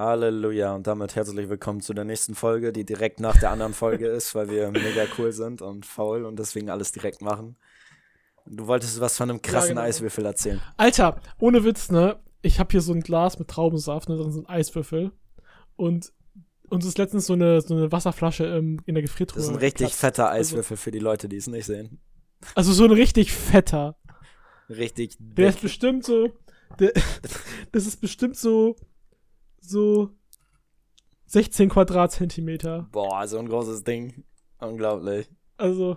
Halleluja und damit herzlich willkommen zu der nächsten Folge, die direkt nach der anderen Folge ist, weil wir mega cool sind und faul und deswegen alles direkt machen. Du wolltest was von einem krassen genau. Eiswürfel erzählen. Alter, ohne Witz, ne? Ich habe hier so ein Glas mit Traubensaft, ne? Drin sind Eiswürfel. Und uns ist letztens so eine, so eine Wasserflasche ähm, in der Gefriertruhe. Das ist ein richtig geplatzt. fetter Eiswürfel für die Leute, die es nicht sehen. Also so ein richtig fetter. Richtig Der dick. ist bestimmt so. Der, das ist bestimmt so. So. 16 Quadratzentimeter. Boah, so ein großes Ding. Unglaublich. Also.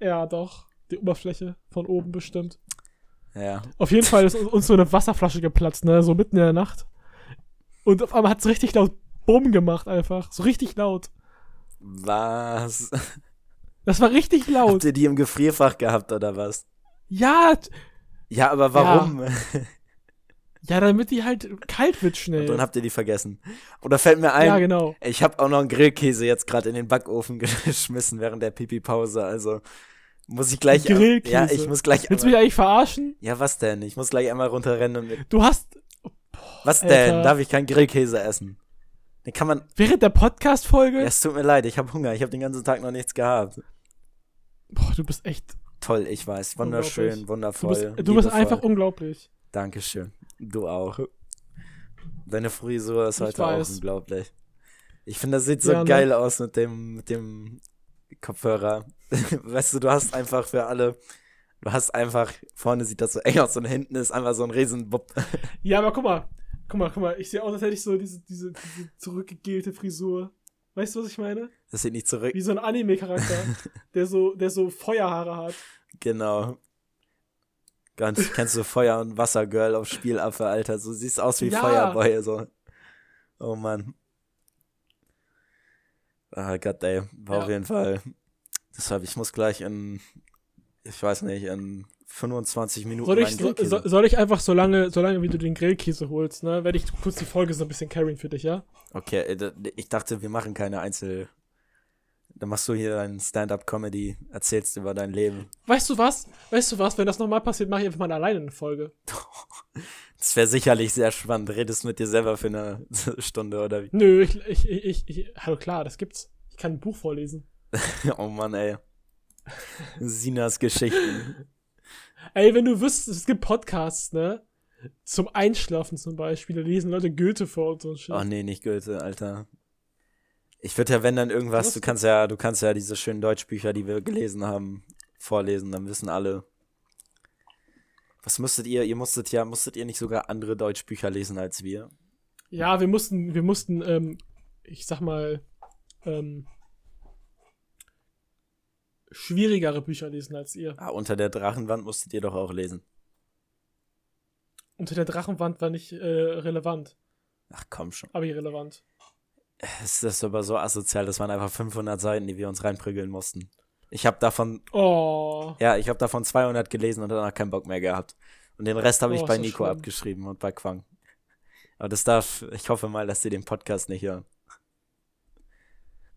Ja, doch. Die Oberfläche von oben bestimmt. Ja. Auf jeden Fall ist uns so eine Wasserflasche geplatzt, ne? So mitten in der Nacht. Und auf einmal hat es richtig laut Bumm gemacht, einfach. So richtig laut. Was? Das war richtig laut. Habt ihr die im Gefrierfach gehabt oder was? Ja, Ja, aber warum? ja, damit die halt kalt wird Und schnell. dann habt ihr die vergessen. Oder fällt mir ein, ja, genau. ich habe auch noch einen Grillkäse jetzt gerade in den Backofen geschmissen während der Pipi-Pause. Also muss ich gleich. Grillkäse? Ja, ich muss gleich. Willst du mich eigentlich verarschen? ja, was denn? Ich muss gleich einmal runterrennen und mit. Du hast Was Alter. denn? Darf ich keinen Grillkäse essen? Den kann man. während der Podcast-Folge. Ja, es tut mir leid, ich habe Hunger. Ich habe den ganzen Tag noch nichts gehabt. Boah, du bist echt. Toll, ich weiß. Wunderschön, Unglaublich. Du wundervoll. bist, du bist einfach unglaublich. Dankeschön. Du auch. Deine Frisur ist Ich heute auch weiß. unglaublich. Ich finde, das sieht so Ja, ne? geil aus mit dem, mit dem Kopfhörer. weißt du, du hast einfach für alle, du hast einfach, vorne sieht das so eng aus und hinten ist einfach so ein Riesenbub. Ja, aber guck mal. Guck mal, guck mal. Ich sehe aus, als hätte ich so diese, diese, diese zurückgegelte Frisur. Weißt du, was ich meine? Das sieht nicht zurück. Wie so ein Anime-Charakter, der so, der so Feuerhaare hat. Genau. Ganz, kennst du Feuer- und Wassergirl auf Spielaffe, Alter. So siehst aus wie Ja. Feuerboy, so. Oh Mann. Ah, Gott, ey. War Ja. auf jeden Fall. Deshalb, ich muss gleich in, ich weiß nicht, in 25 Minuten Soll ich, so, soll ich einfach so lange, so lange, wie du den Grillkäse holst, ne, werde ich kurz die Folge so ein bisschen carryen für dich, ja? Okay, äh, ich dachte, wir machen keine Einzel... Dann machst du hier dein Stand-Up-Comedy, erzählst über dein Leben. Weißt du was? Weißt du was? Wenn das nochmal passiert, mache ich einfach mal alleine eine Folge. Das wäre sicherlich sehr spannend. Redest mit dir selber für eine Stunde oder wie? Nö, ich, ich, ich, ich, ich hallo klar, das gibt's. Ich kann ein Buch vorlesen. Oh Mann, ey. Sinas Geschichten. Ey, wenn du wüsstest, es gibt Podcasts, ne? Zum Einschlafen zum Beispiel, da lesen Leute Goethe vor und so ein Shit. Oh nee, nicht Goethe, Alter. Ich würde ja, wenn dann irgendwas, Was? du kannst ja, du kannst ja diese schönen Deutschbücher, die wir gelesen haben, vorlesen, dann wissen alle. Was musstet ihr? Ihr musstet ja, musstet ihr nicht sogar andere Deutschbücher lesen als wir? Ja, wir mussten, wir mussten, ähm, ich sag mal, ähm, schwierigere Bücher lesen als ihr. Ah, unter der Drachenwand musstet ihr doch auch lesen. Unter der Drachenwand war nicht äh, relevant, Ach komm schon. aber irrelevant. Es ist aber so asozial, das waren einfach 500 Seiten, die wir uns reinprügeln mussten. Ich habe davon, Oh. ja, ich habe davon 200 gelesen und danach keinen Bock mehr gehabt. Und den Rest habe ich Oh, bei Nico schlimm. abgeschrieben und bei Quang. Aber das darf, ich hoffe mal, dass sie den Podcast nicht hören.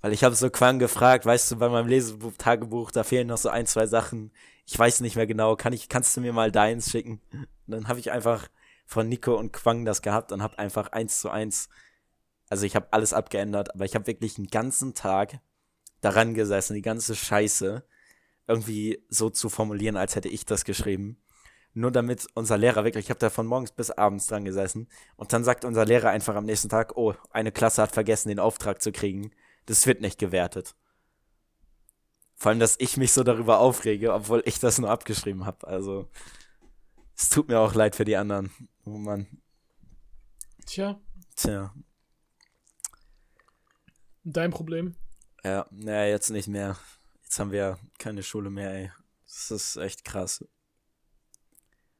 Weil ich habe so Quang gefragt, weißt du, bei meinem Lesetagebuch, da fehlen noch so ein, zwei Sachen. Ich weiß nicht mehr genau, kann ich, kannst du mir mal deins schicken? Und dann habe ich einfach von Nico und Quang das gehabt und habe einfach eins zu eins, also ich habe alles abgeändert, aber ich habe wirklich einen ganzen Tag daran gesessen, die ganze Scheiße irgendwie so zu formulieren, als hätte ich das geschrieben. Nur damit unser Lehrer wirklich, ich habe da von morgens bis abends dran gesessen und dann sagt unser Lehrer einfach am nächsten Tag, oh, eine Klasse hat vergessen, den Auftrag zu kriegen. Das wird nicht gewertet. Vor allem, dass ich mich so darüber aufrege, obwohl ich das nur abgeschrieben habe. Also, es tut mir auch leid für die anderen. Oh Mann. Tja, Tja. Dein Problem. Ja, naja, jetzt nicht mehr. Jetzt haben wir keine Schule mehr, ey. Das ist echt krass.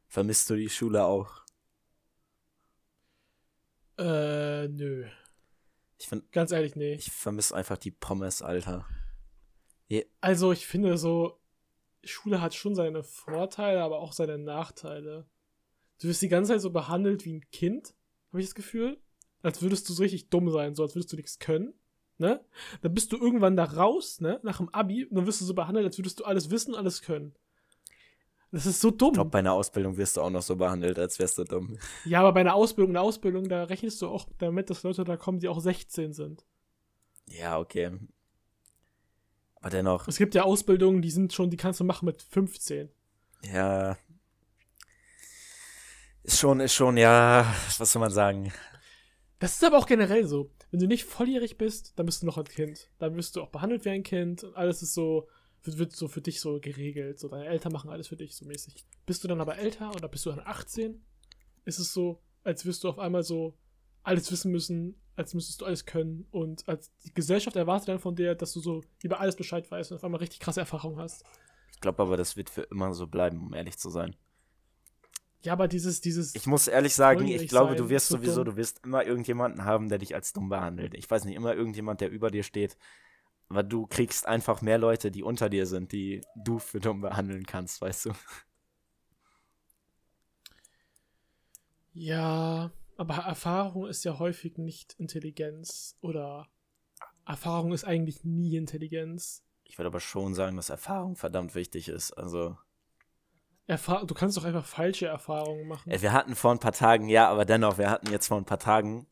Vermisst du die Schule auch? Äh, nö. Ich find, Ganz ehrlich, nee. ich vermisse einfach die Pommes, Alter. Also, ich finde so, Schule hat schon seine Vorteile, aber auch seine Nachteile. Du wirst die ganze Zeit so behandelt wie ein Kind, habe ich das Gefühl. Als würdest du so richtig dumm sein, so als würdest du nichts können. Ne? Dann bist du irgendwann da raus, ne? Nach dem Abi, und dann wirst du so behandelt, als würdest du alles wissen, alles können. Das ist so dumm. Ich glaube, bei einer Ausbildung wirst du auch noch so behandelt, als wärst du dumm. Ja, aber bei einer Ausbildung, einer Ausbildung, da rechnest du auch damit, dass Leute da kommen, die auch 16 sind. Ja, okay. Aber dennoch. Es gibt ja Ausbildungen, die sind schon, die kannst du machen mit 15. Ja. Ist schon, ist schon, ja, was soll man sagen? Das ist aber auch generell so. Wenn du nicht volljährig bist, dann bist du noch ein Kind. Dann wirst du auch behandelt wie ein Kind und alles ist so, wird, wird so für dich so geregelt. So, deine Eltern machen alles für dich so mäßig. Bist du dann aber älter oder bist du dann 18? Ist es so, als wirst du auf einmal so alles wissen müssen, als müsstest du alles können und als die Gesellschaft erwartet dann von dir, dass du so über alles Bescheid weißt und auf einmal richtig krasse Erfahrungen hast. Ich glaube aber, das wird für immer so bleiben, um ehrlich zu sein. Ja, aber dieses, dieses. Ich muss ehrlich sagen, ich glaube, du wirst so sowieso, dumm. du wirst immer irgendjemanden haben, der dich als dumm behandelt. Ich weiß nicht, immer irgendjemand, der über dir steht. Aber du kriegst einfach mehr Leute, die unter dir sind, die du für dumm behandeln kannst, weißt du? Ja, aber Erfahrung ist ja häufig nicht Intelligenz. Oder Erfahrung ist eigentlich nie Intelligenz. Ich würde aber schon sagen, dass Erfahrung verdammt wichtig ist. Also. Erfahr du kannst doch einfach falsche Erfahrungen machen. Wir hatten vor ein paar Tagen, ja, aber dennoch, wir hatten jetzt vor ein paar Tagen,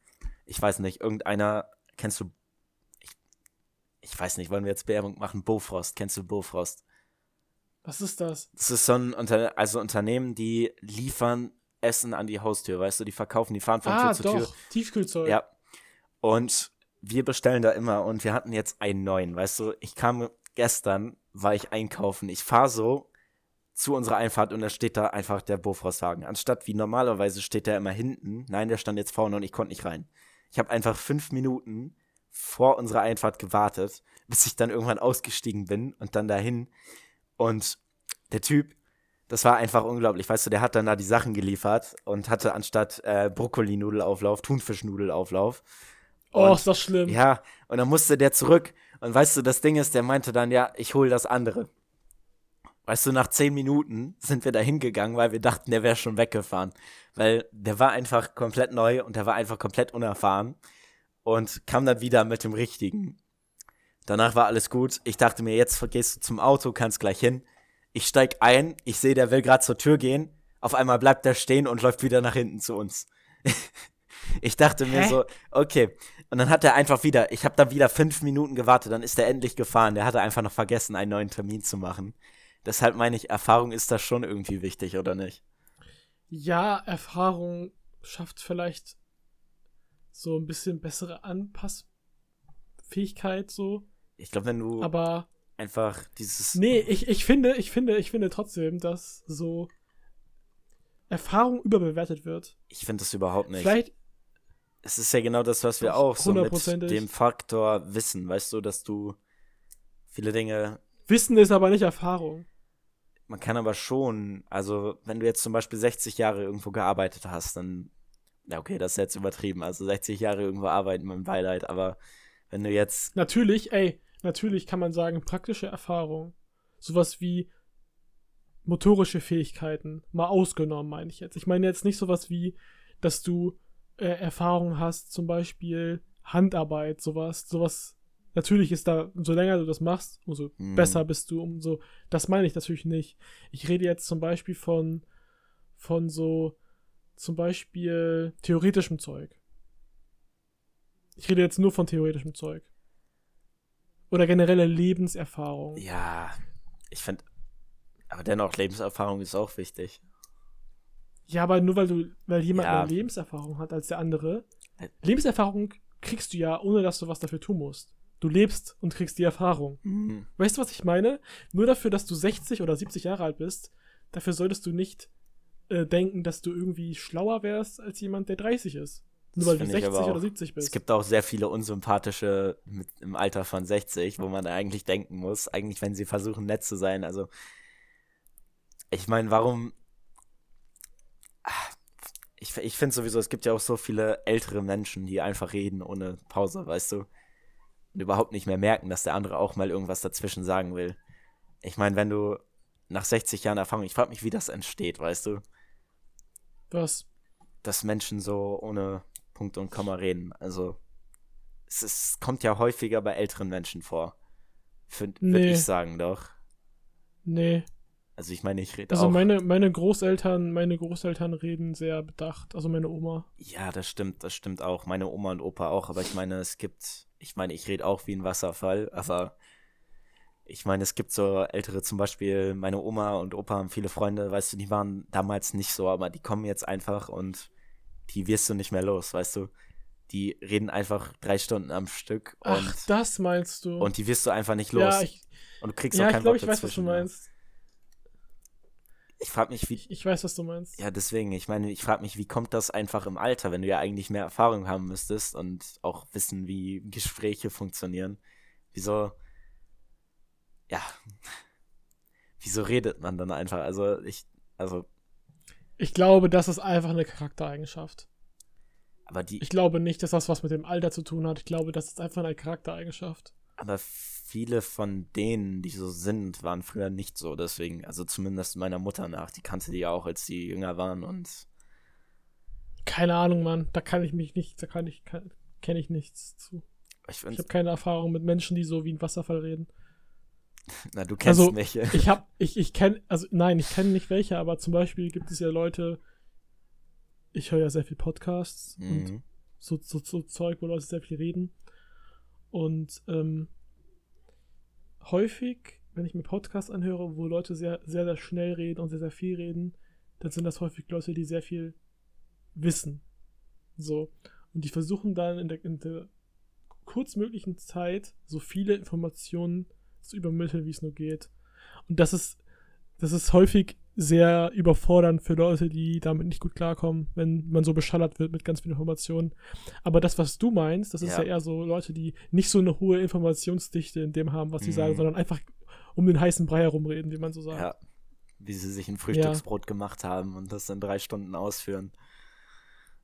ich weiß nicht, irgendeiner, kennst du, ich, ich weiß nicht, wollen wir jetzt Werbung machen? Bofrost, kennst du Bofrost? Was ist das? Das ist so ein Unter also Unternehmen, die liefern Essen an die Haustür, weißt du, die verkaufen, die fahren von ah, Tür zu doch. Tür. Tiefkühlzeug. Ja. Und wir bestellen da immer und wir hatten jetzt einen neuen, weißt du, ich kam gestern, war ich einkaufen, ich fahre so zu unserer Einfahrt und da steht da einfach der Bofrostwagen. Anstatt wie normalerweise steht der immer hinten. Nein, der stand jetzt vorne und ich konnte nicht rein. Ich habe einfach fünf Minuten vor unserer Einfahrt gewartet, bis ich dann irgendwann ausgestiegen bin und dann dahin. Und der Typ, das war einfach unglaublich. Weißt du, der hat dann da die Sachen geliefert und hatte anstatt äh, Brokkoli-Nudelauflauf Thunfisch-Nudelauflauf. Oh, ist das schlimm. Ja, und dann musste der zurück. Und weißt du, das Ding ist, der meinte dann, ja, ich hole das andere. Weißt du, nach zehn Minuten sind wir da hingegangen, weil wir dachten, der wäre schon weggefahren. Weil der war einfach komplett neu und der war einfach komplett unerfahren. Und kam dann wieder mit dem richtigen. Danach war alles gut. Ich dachte mir, jetzt gehst du zum Auto, kannst gleich hin. Ich steig ein, ich sehe, der will gerade zur Tür gehen. Auf einmal bleibt der stehen und läuft wieder nach hinten zu uns. ich dachte mir so, okay. Und dann hat er einfach wieder, ich habe da wieder fünf Minuten gewartet, dann ist er endlich gefahren. Der hatte einfach noch vergessen, einen neuen Termin zu machen. Deshalb meine ich, Erfahrung ist da schon irgendwie wichtig, oder nicht? Ja, Erfahrung schafft vielleicht so ein bisschen bessere Anpassfähigkeit, so. Ich glaube, wenn du aber einfach dieses. Nee, ich, ich finde, ich finde, ich finde trotzdem, dass so Erfahrung überbewertet wird. Ich finde das überhaupt nicht. Vielleicht. Es ist ja genau das, was wir auch so mit dem Faktor Wissen, weißt du, dass du viele Dinge. Wissen ist aber nicht Erfahrung. Man kann aber schon, also wenn du jetzt zum Beispiel 60 Jahre irgendwo gearbeitet hast, dann, ja okay, das ist jetzt übertrieben, also 60 Jahre irgendwo arbeiten dem Beileid, aber wenn du jetzt... Natürlich, ey, natürlich kann man sagen, praktische Erfahrung, sowas wie motorische Fähigkeiten, mal ausgenommen, meine ich jetzt. Ich meine jetzt nicht sowas wie, dass du äh, Erfahrung hast, zum Beispiel Handarbeit, sowas, sowas Natürlich ist da, umso länger du das machst, umso mhm. besser bist du, umso. Das meine ich natürlich nicht. Ich rede jetzt zum Beispiel von, von so, zum Beispiel theoretischem Zeug. Ich rede jetzt nur von theoretischem Zeug. Oder generelle Lebenserfahrung. Ja, ich finde, aber dennoch, Lebenserfahrung ist auch wichtig. Ja, aber nur weil du, weil jemand ja. mehr Lebenserfahrung hat als der andere. Äh. Lebenserfahrung kriegst du ja, ohne dass du was dafür tun musst. Du lebst und kriegst die Erfahrung. Mhm. Weißt du, was ich meine? Nur dafür, dass du 60 oder 70 Jahre alt bist, dafür solltest du nicht äh, denken, dass du irgendwie schlauer wärst als jemand, der 30 ist. Nur weil du 60 oder 70 bist. Es gibt auch sehr viele unsympathische mit, im Alter von 60, wo man eigentlich denken muss, eigentlich, wenn sie versuchen, nett zu sein. Also, ich meine, warum. Ah, ich, ich finde sowieso, es gibt ja auch so viele ältere Menschen, die einfach reden ohne Pause, weißt du? Und überhaupt nicht mehr merken, dass der andere auch mal irgendwas dazwischen sagen will. Ich meine, wenn du nach 60 Jahren Erfahrung, ich frage mich, wie das entsteht, weißt du? Was? Dass Menschen so ohne Punkt und Komma reden. Also, es, ist, kommt ja häufiger bei älteren Menschen vor. Nee. Würde ich sagen, doch. Nee. Also ich meine, ich rede Also auch. meine, meine Großeltern, meine Großeltern reden sehr bedacht. Also meine Oma. Ja, das stimmt, das stimmt auch. Meine Oma und Opa auch, aber ich meine, es gibt, ich meine, ich rede auch wie ein Wasserfall, aber ich meine, es gibt so ältere, zum Beispiel meine Oma und Opa haben viele Freunde, weißt du, die waren damals nicht so, aber die kommen jetzt einfach und die wirst du nicht mehr los, weißt du. Die reden einfach drei Stunden am Stück und, Ach, das meinst du. und die wirst du einfach nicht los. ja, ich, und du kriegst ja, auch ich kein glaube, ich weiß, was du meinst. Ich frage mich, wie, Ich, ich weiß, was du meinst. Ja, deswegen, ich meine, ich frage mich, wie kommt das einfach im Alter, wenn du ja eigentlich mehr Erfahrung haben müsstest und auch wissen, wie Gespräche funktionieren. Wieso, ja, wieso redet man dann einfach? Also ich, also, Ich glaube, das ist einfach eine Charaktereigenschaft. aber die, Ich glaube nicht, dass das was mit dem Alter zu tun hat. Ich glaube, das ist einfach eine Charaktereigenschaft. Aber viele von denen, die so sind, waren früher nicht so. Deswegen, also zumindest meiner Mutter nach, die kannte die ja auch, als die jünger waren und Keine Ahnung, Mann. Da kann ich mich nicht, da kann ich, kenne ich nichts zu. ich Ich habe keine Erfahrung mit Menschen, die so wie ein Wasserfall reden. na, du kennst also, mich. Ich habe, ich, ich kenne, also nein, ich kenne nicht welche, aber zum Beispiel gibt es ja Leute, ich höre ja sehr viel Podcasts und Mhm. so, so, so Zeug, wo Leute sehr viel reden. Und ähm, häufig, wenn ich mir Podcasts anhöre, wo Leute sehr, sehr, sehr schnell reden und sehr, sehr viel reden, dann sind das häufig Leute, die sehr viel wissen. So. Und die versuchen dann in der, in der kurzmöglichen Zeit so viele Informationen zu übermitteln, wie es nur geht. Und das ist, das ist häufig sehr überfordernd für Leute, die damit nicht gut klarkommen, wenn man so beschallert wird mit ganz vielen Informationen. Aber das, was du meinst, das ist Ja. ja eher so Leute, die nicht so eine hohe Informationsdichte in dem haben, was sie Mhm. sagen, sondern einfach um den heißen Brei herumreden, wie man so sagt. Ja, wie sie sich ein Frühstücksbrot gemacht haben und das in drei Stunden ausführen.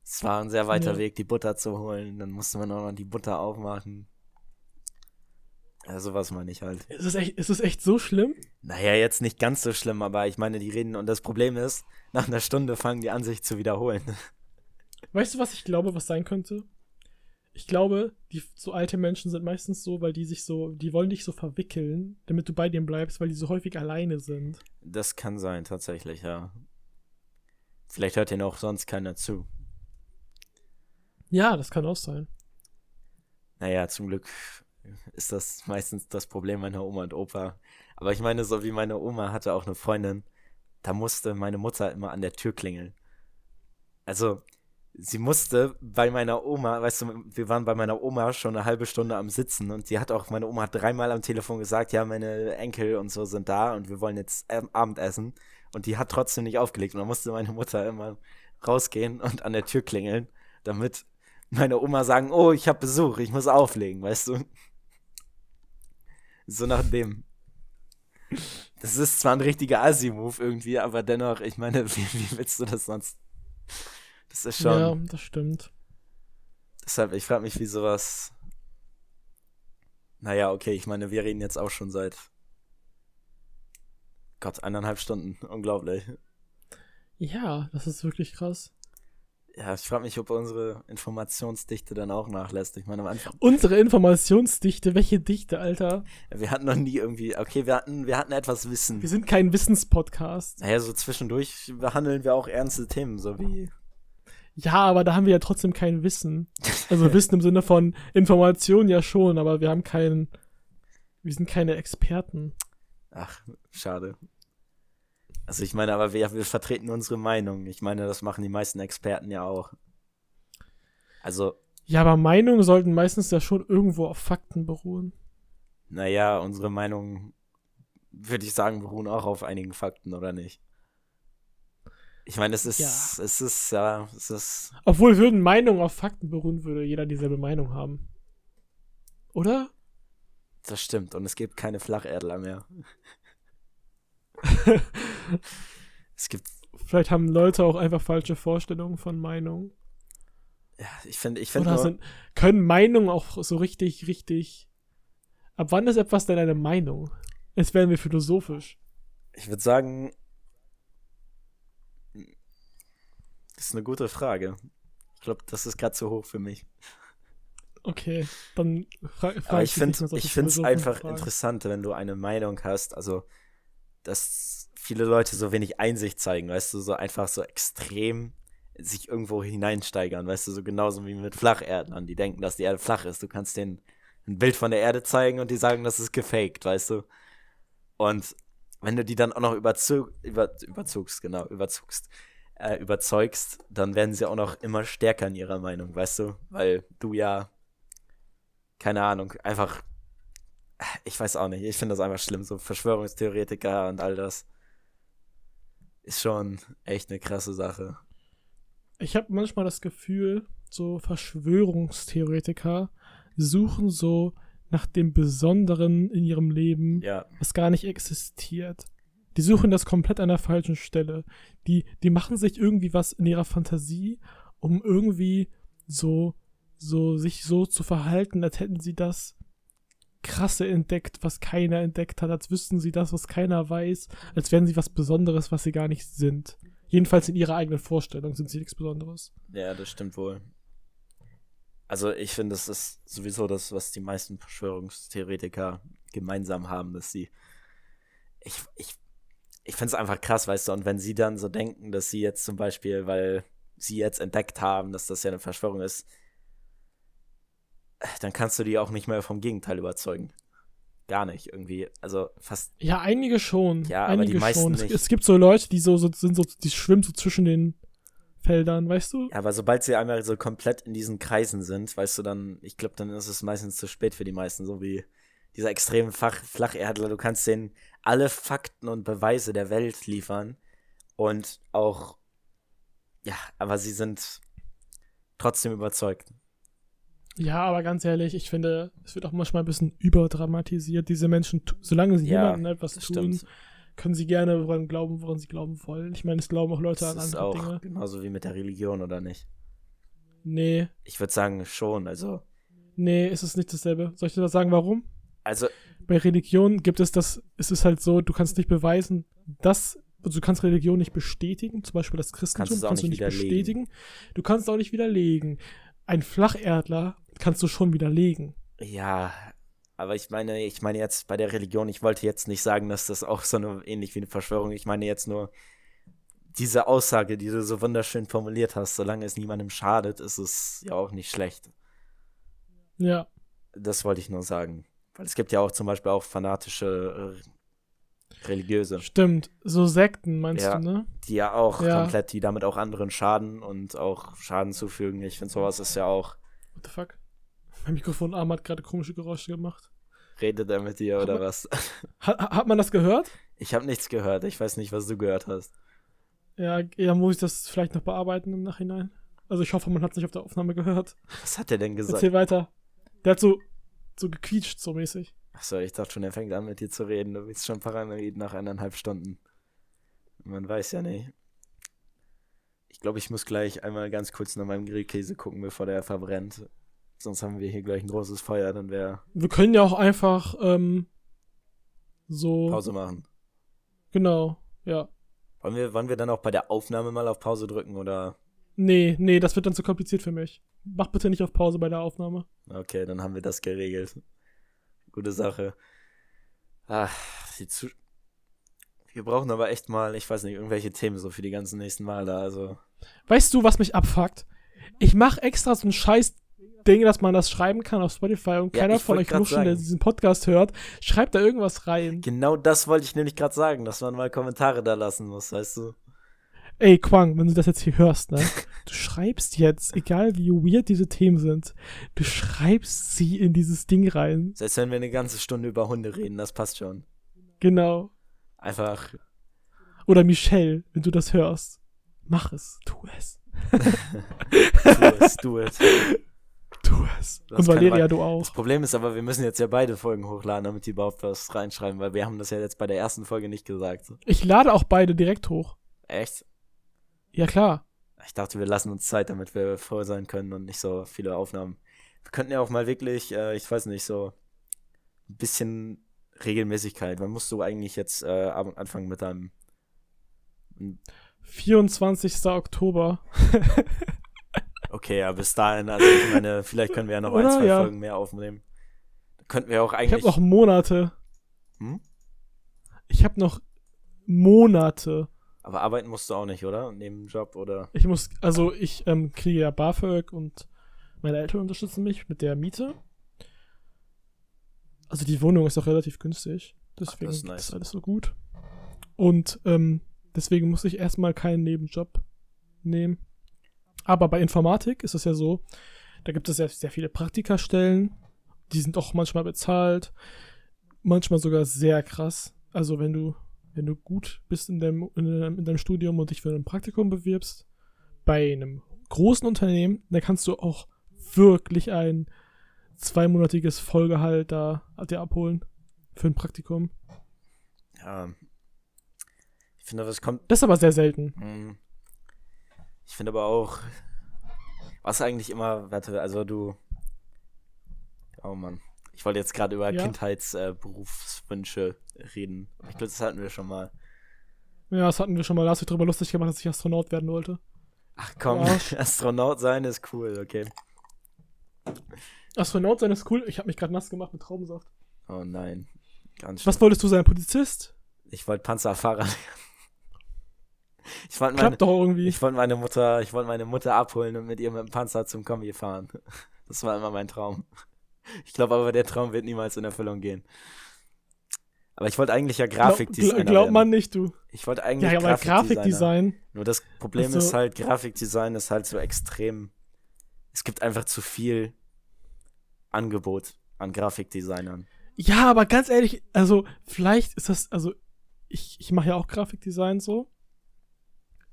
Es war ein sehr weiter Ja. Weg, die Butter zu holen. Dann musste man auch noch die Butter aufmachen. Ja, sowas meine ich halt. Ist es echt, ist es echt so schlimm? Naja, jetzt nicht ganz so schlimm, aber ich meine, die reden und das Problem ist, nach einer Stunde fangen die an, sich zu wiederholen. Weißt du, was ich glaube, was sein könnte? Ich glaube, die so alte Menschen sind meistens so, weil die sich so, die wollen dich so verwickeln, damit du bei denen bleibst, weil die so häufig alleine sind. Das kann sein, tatsächlich, ja. Vielleicht hört ihnen auch sonst keiner zu. Ja, das kann auch sein. Naja, zum Glück ist das meistens das Problem meiner Oma und Opa. Aber ich meine, so wie meine Oma hatte auch eine Freundin, da musste meine Mutter immer an der Tür klingeln. Also, sie musste bei meiner Oma, weißt du, wir waren bei meiner Oma schon eine halbe Stunde am Sitzen und sie hat auch, meine Oma hat dreimal am Telefon gesagt, ja, meine Enkel und so sind da und wir wollen jetzt ähm, Abendessen. Und die hat trotzdem nicht aufgelegt. Und dann musste meine Mutter immer rausgehen und an der Tür klingeln, damit meine Oma sagen, oh, ich habe Besuch, ich muss auflegen, weißt du? So nach dem. Das ist zwar ein richtiger Assi-Move irgendwie, aber dennoch, ich meine, wie, wie willst du das sonst? Das ist schon. Ja, das stimmt. Deshalb, ich frage mich, wie sowas. Naja, okay, ich meine, wir reden jetzt auch schon seit. Gott, eineinhalb Stunden. Unglaublich. Ja, das ist wirklich krass. Ja, ich frage mich, ob unsere Informationsdichte dann auch nachlässt. Ich meine, am Anfang. Unsere Informationsdichte, welche Dichte, Alter? Wir hatten noch nie irgendwie. Okay, wir hatten, wir hatten etwas Wissen. Wir sind kein Wissenspodcast. Naja, so zwischendurch behandeln wir auch ernste Themen, so wie. Ja, aber da haben wir ja trotzdem kein Wissen. Also Wissen im Sinne von Information ja schon, aber wir haben keinen. Wir sind keine Experten. Ach, schade. Also ich meine, aber wir, wir vertreten unsere Meinung. Ich meine, das machen die meisten Experten ja auch. Also, Ja, aber Meinungen sollten meistens ja schon irgendwo auf Fakten beruhen. naja, unsere Meinungen, würde ich sagen, beruhen auch auf einigen Fakten, oder nicht? Ich meine, es ist, Ja. es ist, ja, es ist, Obwohl würden Meinungen auf Fakten beruhen, würde jeder dieselbe Meinung haben. Oder? das stimmt. Und es gibt keine Flacherdler mehr. es gibt, Vielleicht haben Leute auch einfach falsche Vorstellungen von Meinungen. ja, ich finde, ich finde, Oder sind, können Meinungen auch so richtig, richtig. Ab wann ist etwas denn eine Meinung? Jetzt werden wir philosophisch. ich würde sagen, das ist eine gute Frage. Ich glaube, das ist gerade zu hoch für mich. Okay, dann fra frage Aber ich solche ich finde es einfach Fragen. interessant, wenn du eine Meinung hast. Also, dass viele Leute so wenig Einsicht zeigen, weißt du, so einfach so extrem sich irgendwo hineinsteigern, weißt du, so genauso wie mit Flacherdlern, die denken, dass die Erde flach ist. Du kannst denen ein Bild von der Erde zeigen und die sagen, das ist gefaked, weißt du. Und wenn du die dann auch noch überzug, über, überzugst, genau, überzugst, äh, überzeugst, dann werden sie auch noch immer stärker in ihrer Meinung, weißt du? Weil du ja, keine Ahnung, einfach, ich weiß auch nicht, ich finde das einfach schlimm, so Verschwörungstheoretiker und all das ist schon echt eine krasse Sache. Ich habe manchmal das Gefühl, so Verschwörungstheoretiker suchen so nach dem Besonderen in ihrem Leben, ja. was gar nicht existiert. Die suchen das komplett an der falschen Stelle. Die, die machen sich irgendwie was in ihrer Fantasie, um irgendwie so, so, sich so zu verhalten, als hätten sie das krasse entdeckt, was keiner entdeckt hat, als wüssten sie das, was keiner weiß, als wären sie was Besonderes, was sie gar nicht sind. Jedenfalls in ihrer eigenen Vorstellung sind sie nichts Besonderes. Ja, das stimmt wohl. Also ich finde, das ist sowieso das, was die meisten Verschwörungstheoretiker gemeinsam haben, dass sie. Ich, ich, ich finde es einfach krass, weißt du, und wenn sie dann so denken, dass sie jetzt zum Beispiel, weil sie jetzt entdeckt haben, dass das ja eine Verschwörung ist, dann kannst du die auch nicht mehr vom Gegenteil überzeugen. Gar nicht, irgendwie. Also fast. Ja, einige schon. Ja, einige aber die meisten schon. nicht. Es, es gibt so Leute, die so, so sind so, die schwimmen so zwischen den Feldern, weißt du? Ja, aber sobald sie einmal so komplett in diesen Kreisen sind, weißt du, dann, ich glaube, dann ist es meistens zu spät für die meisten, so wie dieser extreme Fach Flacherdler. Du kannst denen alle Fakten und Beweise der Welt liefern und auch, ja, aber sie sind trotzdem überzeugt. Ja, aber ganz ehrlich, ich finde, es wird auch manchmal ein bisschen überdramatisiert. Diese Menschen, solange sie Ja, jemandem etwas tun, stimmt. können sie gerne woran glauben, woran sie glauben wollen. Ich meine, es glauben auch Leute Das an ist andere auch Dinge. genauso wie mit der Religion, oder nicht? Nee, Ich würde sagen, schon. Also, nee, ist es nicht dasselbe. Soll ich dir das sagen, warum? also, Bei Religion gibt es das, es ist halt so, du kannst nicht beweisen, dass, also du kannst Religion nicht bestätigen, zum Beispiel das Christentum Kannst es kannst du nicht nicht widerlegen. bestätigen. Du kannst es auch nicht widerlegen. Ein Flacherdler kannst du schon widerlegen. ja, aber ich meine, ich meine jetzt bei der Religion, ich wollte jetzt nicht sagen, dass das auch so eine, ähnlich wie eine Verschwörung, ich meine jetzt nur diese Aussage, die du so wunderschön formuliert hast, solange es niemandem schadet, ist es ja auch nicht schlecht. Ja. Das wollte ich nur sagen. Weil es gibt ja auch zum Beispiel auch fanatische äh, Religiöse, Stimmt. So Sekten, meinst Ja. du, ne? die ja auch Ja. komplett, die damit auch anderen schaden und auch Schaden zufügen. Ich finde, sowas ist ja auch, What the fuck? Mein Mikrofonarm hat gerade komische Geräusche gemacht. redet er mit dir oder Aber- was? Hat, hat man das gehört? Ich habe nichts gehört. Ich weiß nicht, was du gehört hast. Ja, ja, muss ich das vielleicht noch bearbeiten im Nachhinein? Also ich hoffe, man hat es nicht auf der Aufnahme gehört. Was hat er denn gesagt? Erzähl weiter. Der hat so, so gequietscht, so mäßig. Achso, ich dachte schon, er fängt an mit dir zu reden. Du bist schon paranoid nach eineinhalb Stunden. Man weiß ja nicht. Ich glaube, ich muss gleich einmal ganz kurz nach meinem Grillkäse gucken, bevor der verbrennt. Sonst haben wir hier gleich ein großes Feuer, dann wäre Wir können ja auch einfach ähm, so. Pause machen. Genau, ja. Wollen wir, wollen wir dann auch bei der Aufnahme mal auf Pause drücken oder? Nee, nee, das wird dann zu kompliziert für mich. Mach bitte nicht auf Pause bei der Aufnahme. Okay, dann haben wir das geregelt. Gute Sache. Ach, die Zu wir brauchen aber echt mal, ich weiß nicht, irgendwelche Themen so für die ganzen nächsten Male. Also, Weißt du, was mich abfuckt? Ich mache extra so ein scheiß Ding, dass man das schreiben kann auf Spotify und Ja, keiner von euch Luschen, der diesen Podcast hört, schreibt da irgendwas rein. genau das wollte ich nämlich gerade sagen, dass man mal Kommentare da lassen muss, weißt du? Ey, Quang, wenn du das jetzt hier hörst, ne? Du schreibst jetzt, egal wie weird diese Themen sind, du schreibst sie in dieses Ding rein. Selbst wenn wir eine ganze Stunde über Hunde reden, das passt schon. Genau. Einfach, Oder Michelle, wenn du das hörst. Mach es, tu es. tu es. Tu es. Du hast Und Valeria, du Das auch. Problem ist aber, wir müssen jetzt ja beide Folgen hochladen, damit die überhaupt was reinschreiben, weil wir haben das ja jetzt bei der ersten Folge nicht gesagt. Ich lade auch beide direkt hoch. Echt? Ja, klar. Ich dachte, wir lassen uns Zeit, damit wir voll sein können und nicht so viele Aufnahmen. Wir könnten ja auch mal wirklich, äh, ich weiß nicht, so ein bisschen Regelmäßigkeit. Wann musst du eigentlich jetzt äh, anfangen mit deinem. 24. Oktober. Okay, ja, bis dahin, also ich meine, vielleicht können wir ja noch ein, Oder? zwei Ja. Folgen mehr aufnehmen. Da könnten wir auch Ich eigentlich. habe noch Monate. hm? Ich habe noch Monate. Aber arbeiten musst du auch nicht, oder? Neben Job oder? Ich muss, also ich ähm, kriege ja BAföG und meine Eltern unterstützen mich mit der Miete. Also die Wohnung ist auch relativ günstig. Deswegen Ach, ist, nice. ist alles so gut. Und ähm, deswegen muss ich erstmal keinen Nebenjob nehmen. Aber bei Informatik ist es ja so, da gibt es sehr, sehr viele Praktikastellen. Die sind auch manchmal bezahlt. Manchmal sogar sehr krass. Also wenn du, wenn du gut bist in deinem, in deinem Studium und dich für ein Praktikum bewirbst, bei einem großen Unternehmen, dann kannst du auch wirklich ein zweimonatiges Vollgehalt da dir abholen für ein Praktikum. Ja. Ich finde, das kommt. Das ist aber sehr selten. Hm. Ich finde aber auch, was eigentlich immer, warte, also du. Oh Mann. Ich wollte jetzt gerade über ja? Kindheitsberufswünsche äh, reden. Ich glaube, das hatten wir schon mal. Ja, das hatten wir schon mal. Da hast du drüber lustig gemacht, dass ich Astronaut werden wollte. Ach komm, ja. Astronaut sein ist cool, okay. Astronaut sein ist cool. Ich habe mich gerade nass gemacht mit Traubensaft. Oh nein. Ganz schön. Was wolltest du sein, Polizist? Ich wollte Panzerfahrer werden. Ich wollte meine, doch irgendwie. Ich wollte meine Mutter, ich wollte meine Mutter abholen und mit ihr mit dem Panzer zum Kombi fahren. Das war immer mein Traum. Ich glaube aber, der Traum wird niemals in Erfüllung gehen. Aber ich wollte eigentlich ja Grafikdesigner Glaub, glaub man nicht, du. Ich wollte eigentlich ja, aber Grafikdesign. Nur das Problem also, ist halt, Grafikdesign ist halt so extrem. Es gibt einfach zu viel Angebot an Grafikdesignern. Ja, aber ganz ehrlich, also vielleicht ist das, also ich, ich mache ja auch Grafikdesign so.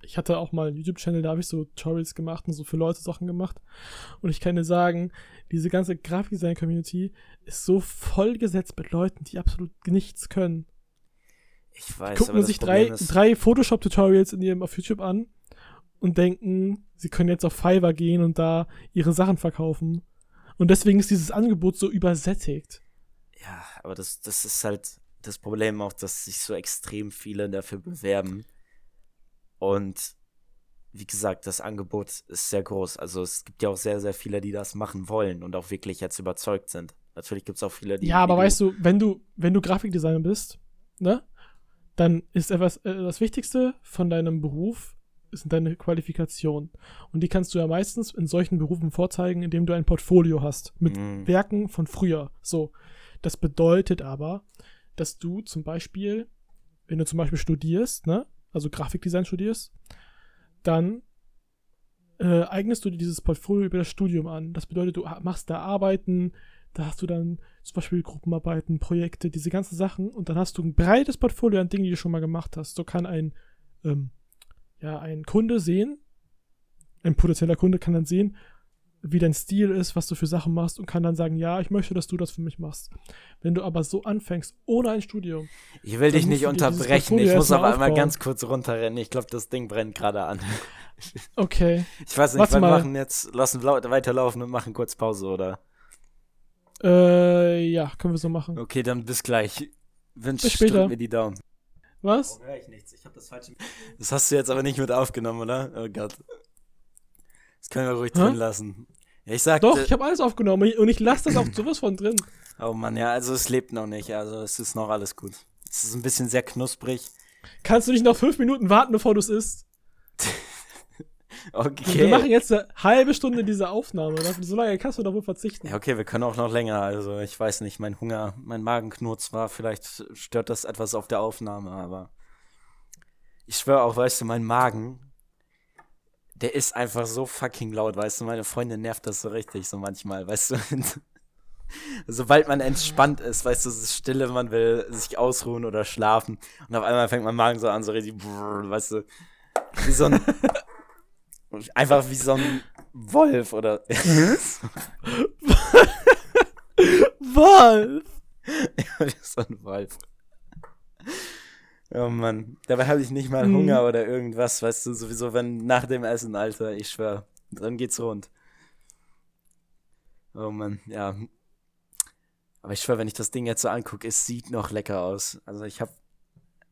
Ich hatte auch mal einen YouTube-Channel, da habe ich so Tutorials gemacht und so für Leute Sachen gemacht. Und ich kann dir sagen, diese ganze Grafikdesign-Community ist so vollgesetzt mit Leuten, die absolut nichts können. Ich weiß, die gucken sich drei, drei Photoshop-Tutorials in ihrem auf YouTube an und denken, sie können jetzt auf Fiverr gehen und da ihre Sachen verkaufen. Und deswegen ist dieses Angebot so übersättigt. Ja, aber das, das ist halt das Problem auch, dass sich so extrem viele dafür bewerben. Und wie gesagt, das Angebot ist sehr groß. Also es gibt ja auch sehr, sehr viele, die das machen wollen und auch wirklich jetzt überzeugt sind. Natürlich gibt es auch viele, die. Ja, aber weißt du, wenn du, wenn du Grafikdesigner bist, ne, dann ist etwas, äh, das Wichtigste von deinem Beruf sind deine Qualifikationen. Und die kannst du ja meistens in solchen Berufen vorzeigen, indem du ein Portfolio hast mit mm. Werken von früher. So. Das bedeutet aber, dass du zum Beispiel, wenn du zum Beispiel studierst, ne, also Grafikdesign studierst, dann äh, eignest du dir dieses Portfolio über das Studium an. Das bedeutet, du machst da Arbeiten, da hast du dann zum Beispiel Gruppenarbeiten, Projekte, diese ganzen Sachen und dann hast du ein breites Portfolio an Dingen, die du schon mal gemacht hast. So kann ein, ähm, ja, ein Kunde sehen, ein potenzieller Kunde kann dann sehen, wie dein Stil ist, was du für Sachen machst und kann dann sagen, ja, ich möchte, dass du das für mich machst. Wenn du aber so anfängst, ohne ein Studium. Ich will dich nicht unterbrechen, ich muss aber einmal ganz kurz runterrennen. Ich glaube, das Ding brennt gerade an. Okay. Ich weiß nicht, Warte wir machen jetzt, lassen weiterlaufen und machen kurz Pause, oder? Äh, ja, können wir so machen. Okay, dann bis gleich. Wünsch, bis später. mir die Daumen. Was? Oh, ich nichts. Ich hab das falsche. Das hast du jetzt aber nicht mit aufgenommen, oder? Oh Gott. Das können wir ruhig Hä? drin lassen. Ich sag. Doch, ich habe alles aufgenommen und ich lasse das auch sowas von drin. Oh Mann, ja, also es lebt noch nicht. Also es ist noch alles gut. Es ist ein bisschen sehr knusprig. Kannst du nicht noch fünf Minuten warten, bevor du es isst? okay. Wir machen jetzt eine halbe Stunde diese Aufnahme. So lange kannst du wohl verzichten. Ja, okay, wir können auch noch länger. Also ich weiß nicht, mein Hunger, mein Magen knurrt zwar, vielleicht stört das etwas auf der Aufnahme, aber ich schwöre auch, weißt du, mein Magen der ist einfach so fucking laut, weißt du, meine Freundin nervt das so richtig, so manchmal, weißt du. Sobald man entspannt ist, weißt du, es ist stille, man will sich ausruhen oder schlafen und auf einmal fängt mein Magen so an, so richtig, brrr, weißt du, wie so ein, einfach wie so ein Wolf oder. Wolf! ja, so ein Wolf. Oh Mann, dabei habe ich nicht mal mhm. Hunger oder irgendwas, weißt du, sowieso, wenn nach dem Essen, Alter, ich schwör, dann geht's rund. Oh Mann, ja. Aber ich schwör, wenn ich das Ding jetzt so angucke, es sieht noch lecker aus. Also ich habe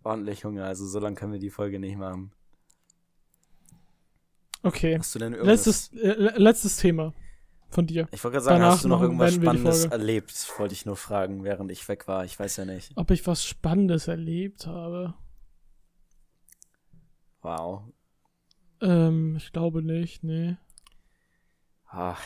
ordentlich Hunger, also so lange können wir die Folge nicht machen. Okay. Hast du denn irgendwas? Letztes, äh, letztes Thema von dir. Ich wollte gerade sagen, Danach hast du noch irgendwas Spannendes erlebt? Wollte ich nur fragen, während ich weg war. Ich weiß ja nicht. Ob ich was Spannendes erlebt habe? Wow. Ähm, ich glaube nicht, nee. Ach,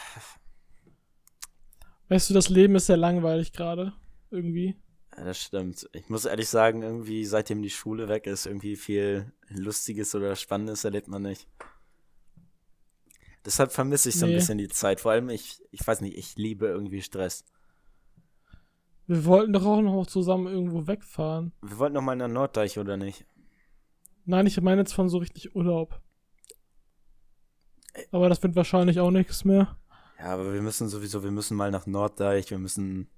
Weißt du, das Leben ist sehr langweilig gerade. Irgendwie. ja, das stimmt. Ich muss ehrlich sagen, irgendwie, seitdem die Schule weg ist, irgendwie viel Lustiges oder Spannendes erlebt man nicht. Deshalb vermisse ich so ein Nee. bisschen die Zeit. Vor allem, ich, ich weiß nicht, ich liebe irgendwie Stress. Wir wollten doch auch noch zusammen irgendwo wegfahren. Wir wollten noch mal nach Norddeich, oder nicht? Nein, ich meine jetzt von so richtig Urlaub. Aber das wird wahrscheinlich auch nichts mehr. Ja, aber wir müssen sowieso, wir müssen mal nach Norddeich, wir müssen,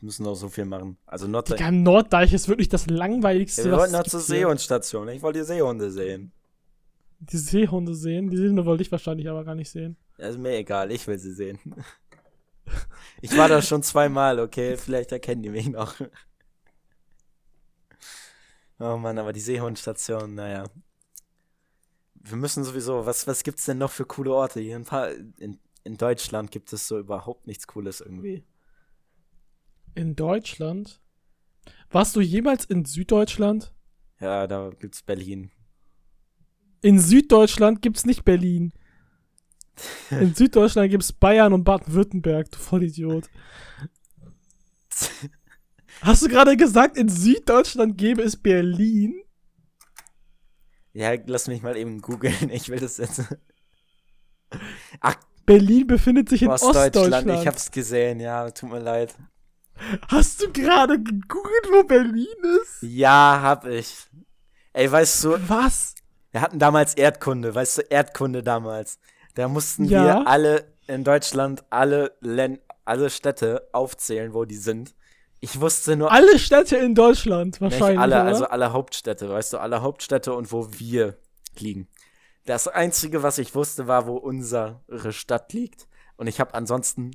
wir müssen noch so viel machen. Also Norddeich. Digga, Norddeich ist wirklich das langweiligste, Ja, wir wollten noch zur. Seehundstation. Ich wollte die Seehunde sehen. Die Seehunde sehen. Die Seehunde wollte ich wahrscheinlich aber gar nicht sehen. Ja, Ist mir egal, ich will sie sehen. Ich war da schon zweimal, okay? Vielleicht erkennen die mich noch. Oh Mann, aber die Seehundstation, naja. Wir müssen sowieso, was, was gibt's denn noch für coole Orte? Hier ein paar, in, in Deutschland gibt es so überhaupt nichts Cooles irgendwie. In Deutschland? Warst du jemals in Süddeutschland? Ja, da gibt's Berlin. In Süddeutschland gibt's nicht Berlin. In Süddeutschland gibt's Bayern und Baden-Württemberg, du Vollidiot. Hast du gerade gesagt, in Süddeutschland gäbe es Berlin? Ja, lass mich mal eben googeln. Ich will das jetzt. Ach, Berlin befindet sich in Ostdeutschland. Ostdeutschland. Ich hab's gesehen, ja, tut mir leid. Hast du gerade gegoogelt, wo Berlin ist? Ja, hab ich. Ey, weißt du, Was? Wir hatten damals Erdkunde, weißt du, Erdkunde damals. Da mussten Ja. wir alle in Deutschland, alle Län alle Städte aufzählen, wo die sind. Ich wusste nur Alle Städte in Deutschland, wahrscheinlich. alle, oder? also alle Hauptstädte, weißt du, alle Hauptstädte und wo wir liegen. Das Einzige, was ich wusste, war, wo unsere Stadt liegt. Und ich habe ansonsten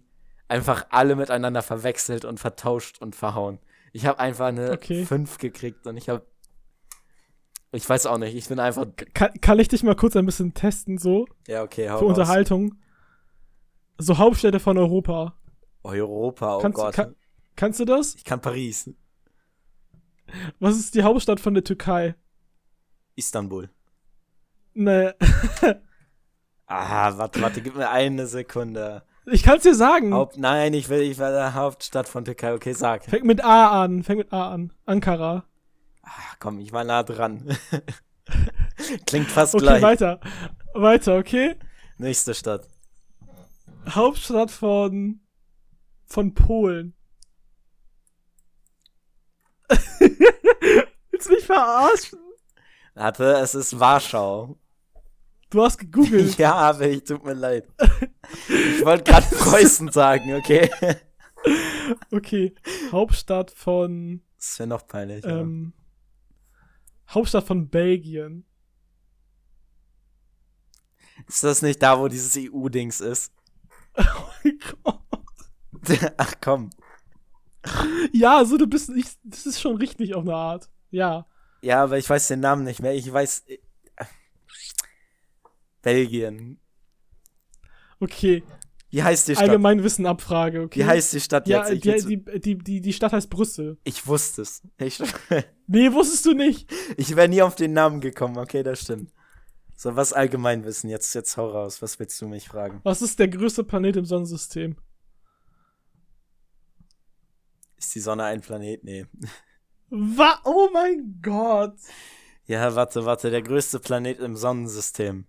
einfach alle miteinander verwechselt und vertauscht und verhauen. Ich habe einfach eine Okay. 5 gekriegt und ich habe. Ich weiß auch nicht, ich bin einfach. kann, kann ich dich mal kurz ein bisschen testen, so? Ja, okay, hau für raus. Unterhaltung. So Hauptstädte von Europa. Europa, oh Kannst, Gott. kann, kannst du das? ich kann Paris. Was ist die Hauptstadt von der Türkei? Istanbul. Ne, Ah, warte, warte, gib mir eine Sekunde. ich kann's dir sagen. Haupt, nein, ich will, ich will der Hauptstadt von Türkei. Okay, sag. Fängt mit A an. Fängt mit A an. Ankara. Ach, komm, ich war nah dran. Klingt fast Okay, gleich. weiter. Weiter, okay? Nächste Stadt. Hauptstadt von von Polen. Willst du mich verarschen? Warte, es ist Warschau. Du hast gegoogelt. Ja, aber ich, tut mir leid. Ich wollte gerade Preußen sagen, okay? Okay. Hauptstadt von Das wäre noch peinlich. ja. Hauptstadt von Belgien. Ist das nicht da, wo dieses EU-Dings ist? Oh mein Gott. Ach komm. Ja, also du bist nicht, das ist schon richtig auf eine Art. Ja. Ja, aber ich weiß den Namen nicht mehr. Ich weiß. äh, Belgien. Okay. Wie heißt die Stadt? Allgemeinwissen-Abfrage, okay. Wie heißt die Stadt ja, jetzt? Ich, die, die, die, die, Stadt heißt Brüssel. ich wusste es. Ich, Nee, wusstest du nicht. ich wäre nie auf den Namen gekommen. Okay, das stimmt. So, was Allgemeinwissen? Jetzt, jetzt hau raus. Was willst du mich fragen? Was ist der größte Planet im Sonnensystem? Ist die Sonne ein Planet? Nee. Was? Oh mein Gott. Ja, warte, warte. Der größte Planet im Sonnensystem.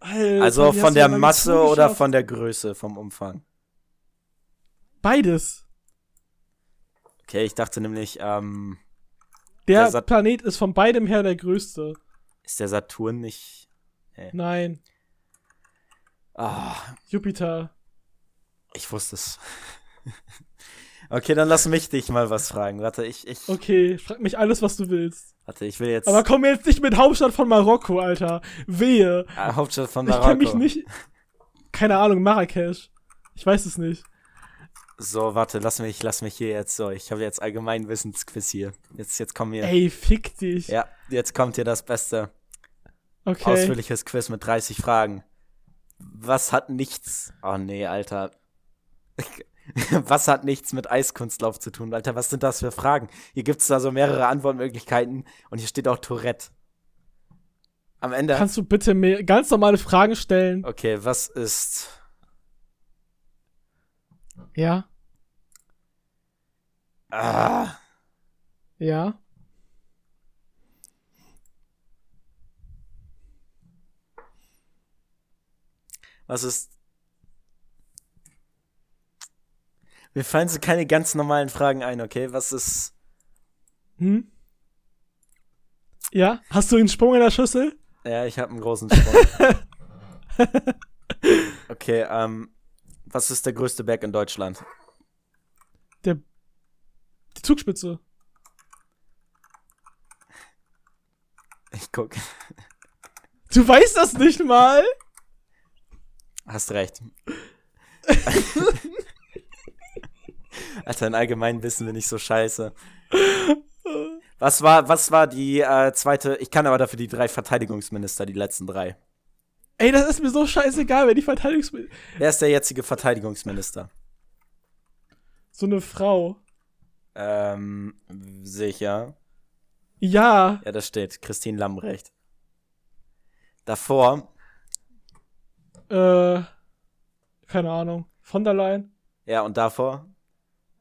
Alter, Also von der Masse oder von der Größe, vom Umfang? Beides. Okay, ich dachte nämlich, ähm, Der Der Planet ist von beidem her der größte. ist der Saturn nicht. Nein, Ah, Jupiter. ich wusste es. Okay, dann lass mich dich mal was fragen. Warte, ich, ich, Okay, frag mich alles, was du willst. warte, ich will jetzt Aber komm jetzt nicht mit Hauptstadt von Marokko, Alter. Wehe. Ah, Hauptstadt von Ich Marokko. kenn mich nicht. Keine Ahnung, Marrakesch. Ich weiß es nicht. So, warte, lass mich, lass mich hier jetzt so. Ich habe jetzt Allgemeinwissensquiz hier. Jetzt, jetzt kommen hier. Ey, fick dich. Ja, jetzt kommt hier das beste okay. ausführliches Quiz mit 30 Fragen. Was hat nichts. Oh nee, Alter. Was hat nichts mit Eiskunstlauf zu tun, Alter? Was sind das für Fragen? Hier gibt es da so mehrere Antwortmöglichkeiten und hier steht auch Tourette. Am Ende. Kannst du bitte mehr ganz normale Fragen stellen? Okay, was ist. Ja. Ah. Ja. Was ist. Mir fallen so keine ganz normalen Fragen ein, okay? Was ist. Hm? Ja? Hast du einen Sprung in der Schüssel? Ja, ich habe einen großen Sprung. okay, ähm. Was ist der größte Berg in Deutschland? Der. Die Zugspitze. Ich guck. Du weißt das nicht mal? Hast recht. Alter, in allgemein wissen wir nicht so scheiße. Was war, was war die äh, zweite? Ich kann aber dafür die drei Verteidigungsminister, die letzten drei. Ey, das ist mir so scheißegal, wer die Verteidigungsminister. Wer ist der jetzige Verteidigungsminister? So eine Frau. Ähm, sicher. Ja. Ja, das steht. Christine Lambrecht. Davor. Äh, keine Ahnung. Von der Leyen. Ja, und davor?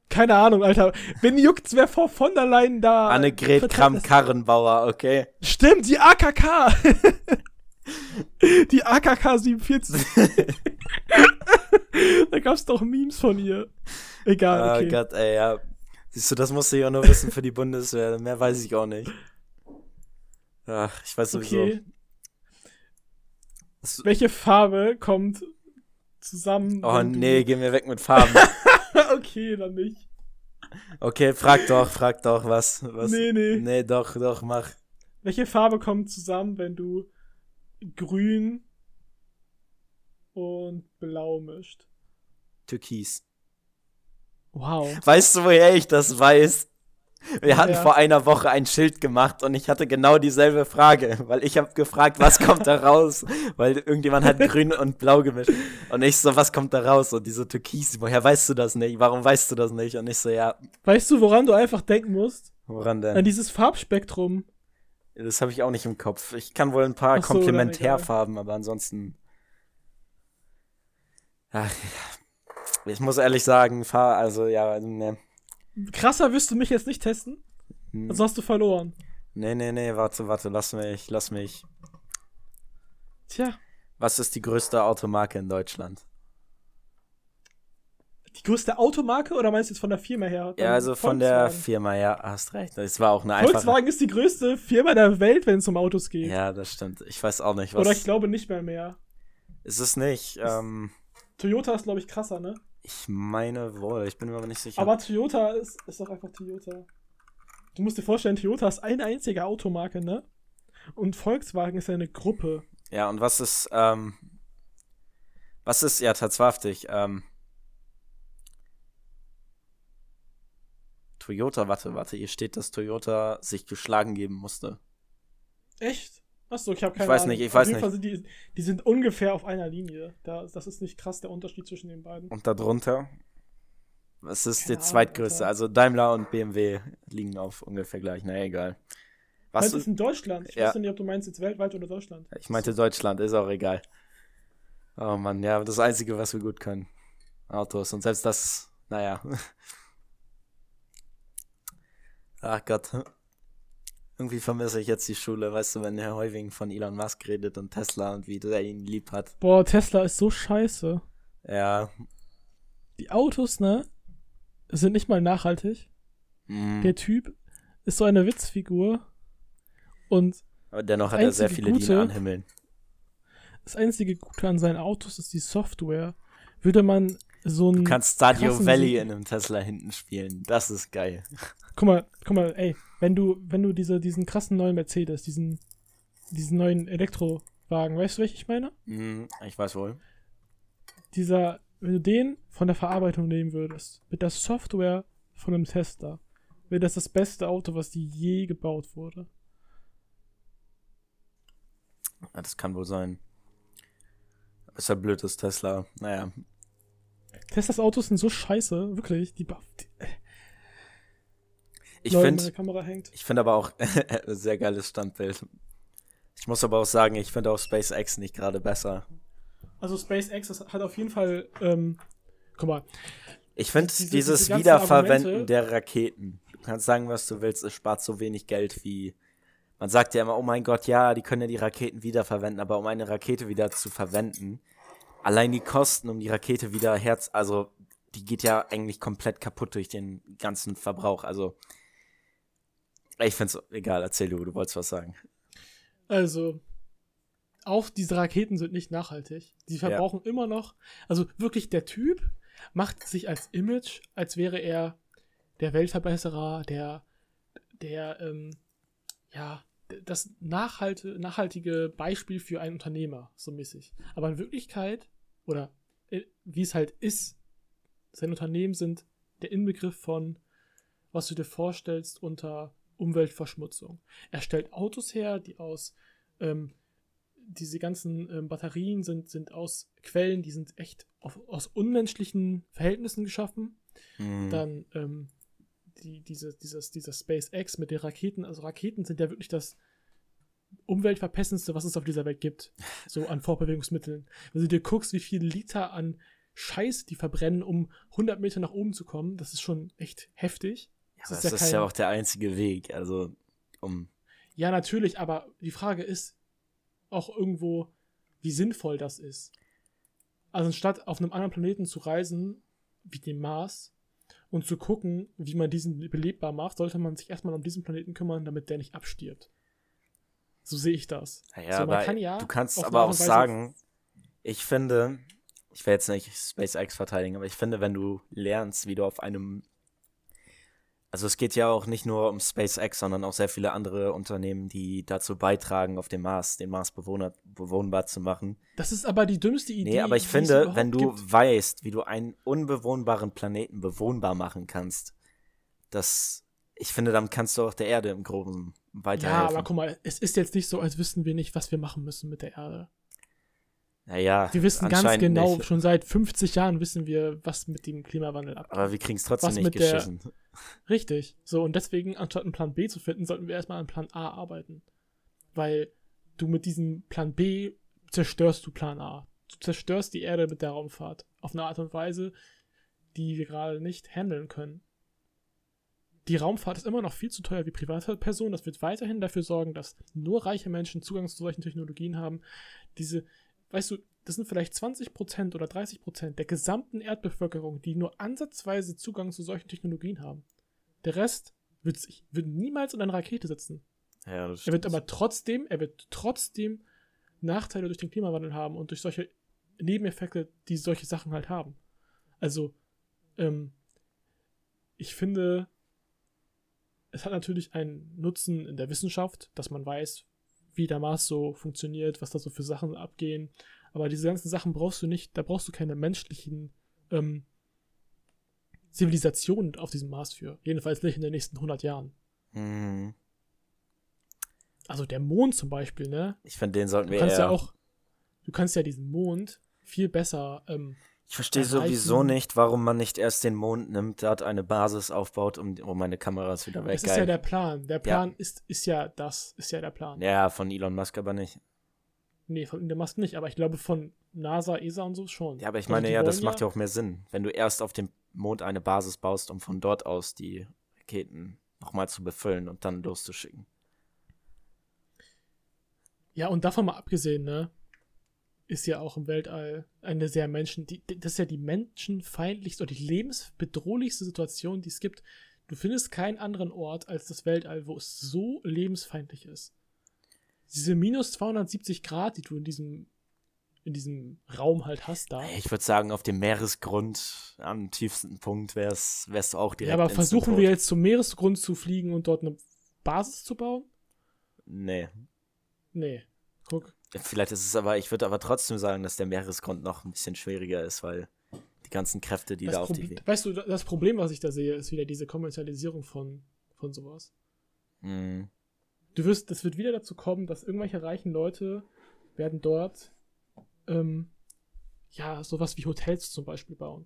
Keine Ahnung, Alter. Wen juckt's, wer vor von der Leyen da. Annegret Kramp-Karrenbauer, okay. Stimmt, die AKK. die AKK 47. da gab's doch Memes von ihr. Egal, okay. Oh Gott, ey, ja. Siehst du, das musst du ja nur wissen für die Bundeswehr. Mehr weiß ich auch nicht. Ach, ich weiß sowieso. Okay. Welche Farbe kommt zusammen? Oh nee, geh mir weg mit Farben. okay, dann nicht. Okay, frag doch, frag doch, was, was. Nee, nee. Nee, doch, doch, mach. Welche Farbe kommt zusammen, wenn du grün und blau mischt? Türkis. Wow. Weißt du, woher ich das weiß? Wir hatten ja. vor einer Woche ein Schild gemacht und ich hatte genau dieselbe Frage, weil ich habe gefragt, was kommt da raus? Weil irgendjemand hat grün und blau gemischt. Und ich so, was kommt da raus? Und diese Türkis, woher weißt du das nicht? Warum weißt du das nicht? Und ich so, ja. Weißt du, woran du einfach denken musst? Woran denn? An dieses Farbspektrum. Das habe ich auch nicht im Kopf. Ich kann wohl ein paar so, Komplementärfarben, aber ansonsten. Ach, ich muss ehrlich sagen, fahr, also ja, ne. Krasser wirst du mich jetzt nicht testen. Also hast du verloren. Nee, nee, nee, warte, warte, lass mich, lass mich. Tja. Was ist die größte Automarke in Deutschland? Die größte Automarke oder meinst du jetzt von der Firma her? ja, also von der Firma, ja, hast recht. Das war auch eine einfache. Volkswagen ist die größte Firma der Welt, wenn es um Autos geht. Ja, das stimmt. Ich weiß auch nicht, was. Oder ich glaube nicht mehr mehr. Ist es nicht. Ähm, Toyota ist, glaube ich, krasser, ne? Ich meine wohl, ich bin mir aber nicht sicher. Aber Toyota ist, ist doch einfach Toyota. Du musst dir vorstellen, Toyota ist eine einzige Automarke, ne? Und Volkswagen ist ja eine Gruppe. Ja, und was ist, ähm, was ist, ja, tatsächlich, ähm, Toyota, warte, warte, hier steht, dass Toyota sich geschlagen geben musste. Echt? Achso, ich habe keine Ich weiß Ahnung. nicht, ich weiß nicht. Sind die, die sind ungefähr auf einer Linie. Da, das ist nicht krass der Unterschied zwischen den beiden. Und darunter? Was ist Keine die zweitgrößte? Also Daimler und BMW liegen auf ungefähr gleich. Na egal. Was ist in Deutschland? Ich Ja. weiß nicht, ob du meinst jetzt weltweit oder Deutschland. Ich meinte Deutschland, ist auch egal. Oh Mann, ja, das Einzige, was wir gut können. Autos. Und selbst das, naja. Ach Gott. Irgendwie vermisse ich jetzt die Schule, weißt du, wenn Herr Heuwing von Elon Musk redet und Tesla und wie der ihn lieb hat. Boah, Tesla ist so scheiße. Ja. Die Autos, ne? Sind nicht mal nachhaltig. Mhm. Der Typ ist so eine Witzfigur. Und Aber dennoch hat er sehr viele, die ihn Gute- anhimmeln. das einzige Gute an seinen Autos ist die Software. Würde man so ein. Du kannst Stadio Valley in einem Tesla hinten spielen. Das ist geil. Guck mal, guck mal, ey, wenn du, wenn du diese, diesen krassen neuen Mercedes, diesen, diesen neuen Elektrowagen, weißt du, welchen ich meine? Mhm, ich weiß wohl. Dieser, wenn du den von der Verarbeitung nehmen würdest, mit der Software von einem Tesla, wäre das das beste Auto, was die je gebaut wurde. Ja, das kann wohl sein. Ist ja blöd, das Tesla. Naja. Teslas Autos sind so scheiße, wirklich. Die, die Ich finde ich find aber auch sehr geiles Standbild. Ich muss aber auch sagen, ich finde auch SpaceX nicht gerade besser. Also SpaceX hat auf jeden Fall, ähm, guck mal. Ich finde diese, dieses diese Wiederverwenden Argumente, der Raketen. Du kannst sagen, was du willst, es spart so wenig Geld wie. Man sagt ja immer, oh mein Gott, ja, die können ja die Raketen wiederverwenden, aber um eine Rakete wieder zu verwenden, allein die Kosten, um die Rakete wieder herz, also die geht ja eigentlich komplett kaputt durch den ganzen Verbrauch. Also ich finde es egal, erzähl du, du wolltest was sagen. Also, auch diese Raketen sind nicht nachhaltig. Die verbrauchen ja. immer noch. Also wirklich, der Typ macht sich als Image, als wäre er der Weltverbesserer, der, der, ähm, ja, das nachhalte, nachhaltige Beispiel für einen Unternehmer, so mäßig. Aber in Wirklichkeit, oder äh, wie es halt ist, sein Unternehmen sind der Inbegriff von, was du dir vorstellst unter Umweltverschmutzung. Er stellt Autos her, die aus ähm, diese ganzen ähm, Batterien sind, sind aus Quellen, die sind echt auf, aus unmenschlichen Verhältnissen geschaffen. Mhm. Dann ähm, die, diese, dieses, dieser SpaceX mit den Raketen, also Raketen sind ja wirklich das umweltverpestendste, was es auf dieser Welt gibt, so an Vorbewegungsmitteln. Wenn du dir guckst, wie viele Liter an Scheiß die verbrennen, um 100 Meter nach oben zu kommen, das ist schon echt heftig. Das, ja, ist, das ja ist ja auch der einzige Weg, also um. Ja, natürlich, aber die Frage ist auch irgendwo, wie sinnvoll das ist. Also anstatt auf einem anderen Planeten zu reisen, wie dem Mars, und zu gucken, wie man diesen belebbar macht, sollte man sich erstmal um diesen Planeten kümmern, damit der nicht abstirbt. So sehe ich das. Ja, so, aber kann ja du kannst aber auch sagen, ich finde, ich will jetzt nicht SpaceX verteidigen, aber ich finde, wenn du lernst, wie du auf einem also es geht ja auch nicht nur um SpaceX, sondern auch sehr viele andere Unternehmen, die dazu beitragen, auf dem Mars, den Mars bewohnbar zu machen. Das ist aber die dümmste Idee. Nee, aber ich finde, wenn du gibt. weißt, wie du einen unbewohnbaren Planeten bewohnbar machen kannst, das, ich finde, dann kannst du auch der Erde im Groben weiterhelfen. Ja, aber guck mal, es ist jetzt nicht so, als wüssten wir nicht, was wir machen müssen mit der Erde. Naja, wir wissen ganz genau, nicht. schon seit 50 Jahren wissen wir, was mit dem Klimawandel abgeht. Aber wir kriegen es trotzdem was nicht geschissen. Der, richtig. So, und deswegen, anstatt einen Plan B zu finden, sollten wir erstmal an Plan A arbeiten. Weil du mit diesem Plan B zerstörst du Plan A. Du zerstörst die Erde mit der Raumfahrt. Auf eine Art und Weise, die wir gerade nicht handeln können. Die Raumfahrt ist immer noch viel zu teuer wie private Personen. Das wird weiterhin dafür sorgen, dass nur reiche Menschen Zugang zu solchen Technologien haben. Diese, weißt du, das sind vielleicht 20% oder 30% der gesamten Erdbevölkerung, die nur ansatzweise Zugang zu solchen Technologien haben. Der Rest wird, sich, wird niemals in einer Rakete sitzen. Ja. Er wird aber trotzdem, er wird trotzdem Nachteile durch den Klimawandel haben und durch solche Nebeneffekte, die solche Sachen halt haben. Also, ähm, ich finde, es hat natürlich einen Nutzen in der Wissenschaft, dass man weiß, wie der Mars so funktioniert, was da so für Sachen abgehen. Aber diese ganzen Sachen brauchst du nicht, da brauchst du keine menschlichen ähm, Zivilisationen auf diesem Mars für. Jedenfalls nicht in den nächsten 100 Jahren. Mhm. Also der Mond zum Beispiel, ne? Ich finde, den sollten wir du kannst eher... ja auch, du kannst ja diesen Mond viel besser ähm, ich verstehe sowieso nicht, warum man nicht erst den Mond nimmt, dort eine Basis aufbaut, um, um meine Kameras wieder weg. Das ist ja der Plan. Der Plan ja. ist, ist ja das, ist ja der Plan. Ja, von Elon Musk aber nicht. Nee, von Elon Musk nicht, aber ich glaube von NASA, ESA und so schon. Ja, aber ich also meine, also ja, das macht ja auch mehr Sinn, wenn du erst auf dem Mond eine Basis baust, um von dort aus die Raketen nochmal zu befüllen und dann loszuschicken. Ja, und davon mal abgesehen, ne? Ist ja auch im Weltall eine sehr Menschen, die, das ist ja die menschenfeindlichste oder die lebensbedrohlichste Situation, die es gibt. Du findest keinen anderen Ort als das Weltall, wo es so lebensfeindlich ist. Diese minus 270 Grad, die du in diesem, in diesem Raum halt hast da. Ich würde sagen, auf dem Meeresgrund am tiefsten Punkt wär's, wärst du auch direkt. Ja, aber versuchen wir jetzt zum Meeresgrund zu fliegen und dort eine Basis zu bauen? Nee. Nee. Guck. Vielleicht ist es aber, ich würde aber trotzdem sagen, dass der Meeresgrund noch ein bisschen schwieriger ist, weil die ganzen Kräfte, die das da auf die. Weißt du, das Problem, was ich da sehe, ist wieder diese Kommerzialisierung von, von sowas. Mhm. Du wirst, das wird wieder dazu kommen, dass irgendwelche reichen Leute werden dort ähm, ja, sowas wie Hotels zum Beispiel bauen.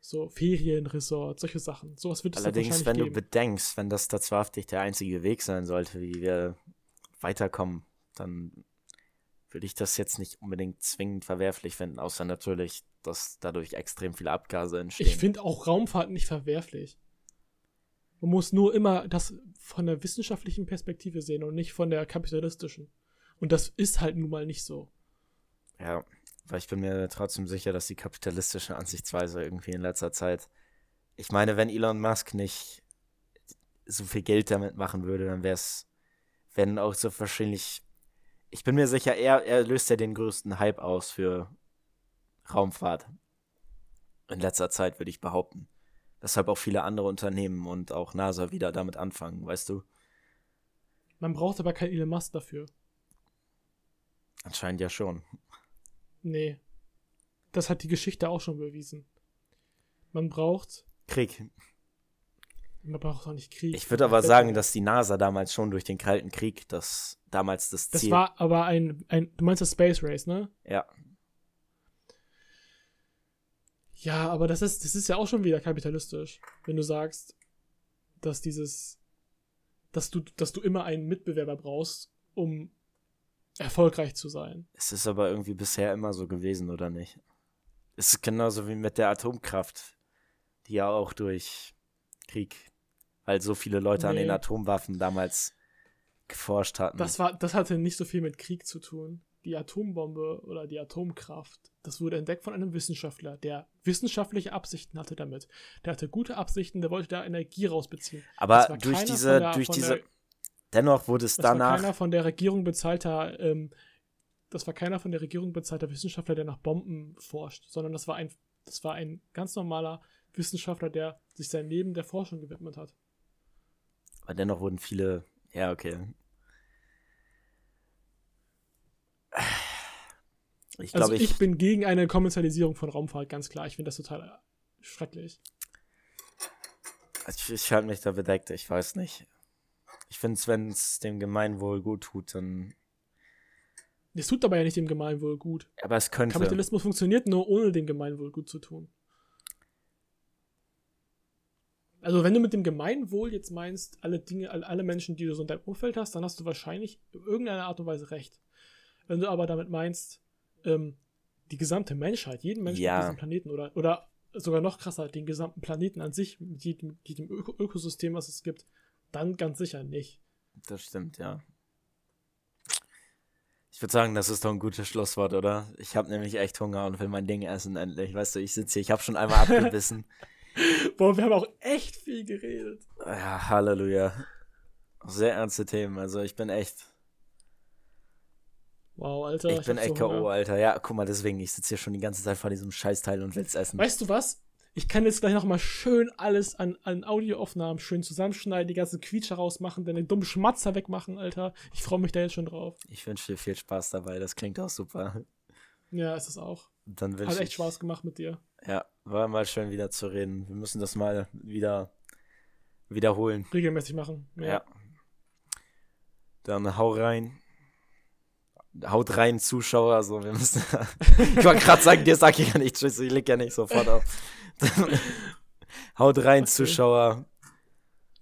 So Ferienresorts, solche Sachen. Sowas wird es Allerdings, wenn geben. du bedenkst, wenn das tatsächlich der einzige Weg sein sollte, wie wir weiterkommen, dann würde ich das jetzt nicht unbedingt zwingend verwerflich finden, außer natürlich, dass dadurch extrem viele Abgase entstehen. Ich finde auch Raumfahrt nicht verwerflich. Man muss nur immer das von der wissenschaftlichen Perspektive sehen und nicht von der kapitalistischen. Und das ist halt nun mal nicht so. Ja, weil ich bin mir trotzdem sicher, dass die kapitalistische Ansichtsweise irgendwie in letzter Zeit. Ich meine, wenn Elon Musk nicht so viel Geld damit machen würde, dann wäre es, wenn auch so wahrscheinlich. Ich bin mir sicher, er, er löst ja den größten Hype aus für Raumfahrt. In letzter Zeit, würde ich behaupten. Deshalb auch viele andere Unternehmen und auch NASA wieder damit anfangen, weißt du? Man braucht aber kein Elon Musk dafür. Anscheinend ja schon. Nee. Das hat die Geschichte auch schon bewiesen. Man braucht. Krieg. Man braucht auch nicht Krieg. Ich würde aber sagen, dass die NASA damals schon durch den Kalten Krieg das damals das Ziel. Das war aber ein, ein. Du meinst das Space Race, ne? Ja. Ja, aber das ist, das ist ja auch schon wieder kapitalistisch, wenn du sagst, dass dieses, dass du, dass du immer einen Mitbewerber brauchst, um erfolgreich zu sein. Es ist aber irgendwie bisher immer so gewesen, oder nicht? Es ist genauso wie mit der Atomkraft, die ja auch durch Krieg, weil so viele Leute nee. an den Atomwaffen damals geforscht hatten. Das war, das hatte nicht so viel mit Krieg zu tun. Die Atombombe oder die Atomkraft, das wurde entdeckt von einem Wissenschaftler, der wissenschaftliche Absichten hatte damit. Der hatte gute Absichten, der wollte da Energie rausbeziehen. Aber durch diese, der, durch diese, der, Dennoch wurde es das danach. War keiner von der Regierung bezahlter, ähm, das war keiner von der Regierung bezahlter Wissenschaftler, der nach Bomben forscht, sondern das war ein, das war ein ganz normaler Wissenschaftler, der sich sein Leben der Forschung gewidmet hat. Aber dennoch wurden viele, ja, okay. Ich glaube, also ich, ich, bin gegen eine Kommerzialisierung von Raumfahrt, ganz klar. Ich finde das total schrecklich. Ich, ich halte mich da bedeckt, ich weiß nicht. Ich finde es, wenn es dem Gemeinwohl gut tut, dann. Es tut aber ja nicht dem Gemeinwohl gut. Aber es könnte. Kapitalismus funktioniert nur, ohne dem Gemeinwohl gut zu tun. Also, wenn du mit dem Gemeinwohl jetzt meinst, alle Dinge, alle Menschen, die du so in deinem Umfeld hast, dann hast du wahrscheinlich in irgendeiner Art und Weise recht. Wenn du aber damit meinst, ähm, die gesamte Menschheit, jeden Menschen ja. auf diesem Planeten oder, oder sogar noch krasser, den gesamten Planeten an sich, mit jedem, jedem Öko Ökosystem, was es gibt, dann ganz sicher nicht. Das stimmt, ja. Ich würde sagen, das ist doch ein gutes Schlusswort, oder? Ich habe nämlich echt Hunger und will mein Ding essen endlich. Weißt du, ich sitze hier, ich habe schon einmal abgebissen. Boah, wir haben auch echt viel geredet. Ja, Halleluja. Sehr ernste Themen, also ich bin echt. Wow, Alter. Ich, ich bin echt so K.O., Alter. Ja, guck mal, deswegen, ich sitze hier schon die ganze Zeit vor diesem Scheißteil und will's essen. Weißt du was? Ich kann jetzt gleich nochmal schön alles an, an Audioaufnahmen schön zusammenschneiden, die ganzen Quietscher rausmachen, deine dummen Schmatzer wegmachen, Alter. Ich freue mich da jetzt schon drauf. Ich wünsche dir viel Spaß dabei, das klingt auch super. Ja, ist es auch. Dann Hat echt Spaß gemacht mit dir. Ja, war mal schön wieder zu reden. Wir müssen das mal wieder wiederholen. Regelmäßig machen. Ja. ja. Dann hau rein. Haut rein, Zuschauer. So, wir müssen. ich wollte gerade sagen, dir sag ich ja nicht Tschüss, ich leg ja nicht sofort auf. Haut rein, okay. Zuschauer.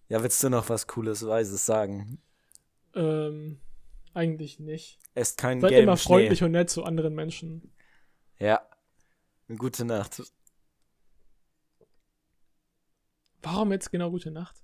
Ja, willst du noch was Cooles, Weises sagen? Ähm, eigentlich nicht. Esst kein Seid immer freundlich Schnee. und nett zu anderen Menschen. Ja. Gute Nacht. Warum jetzt genau gute Nacht?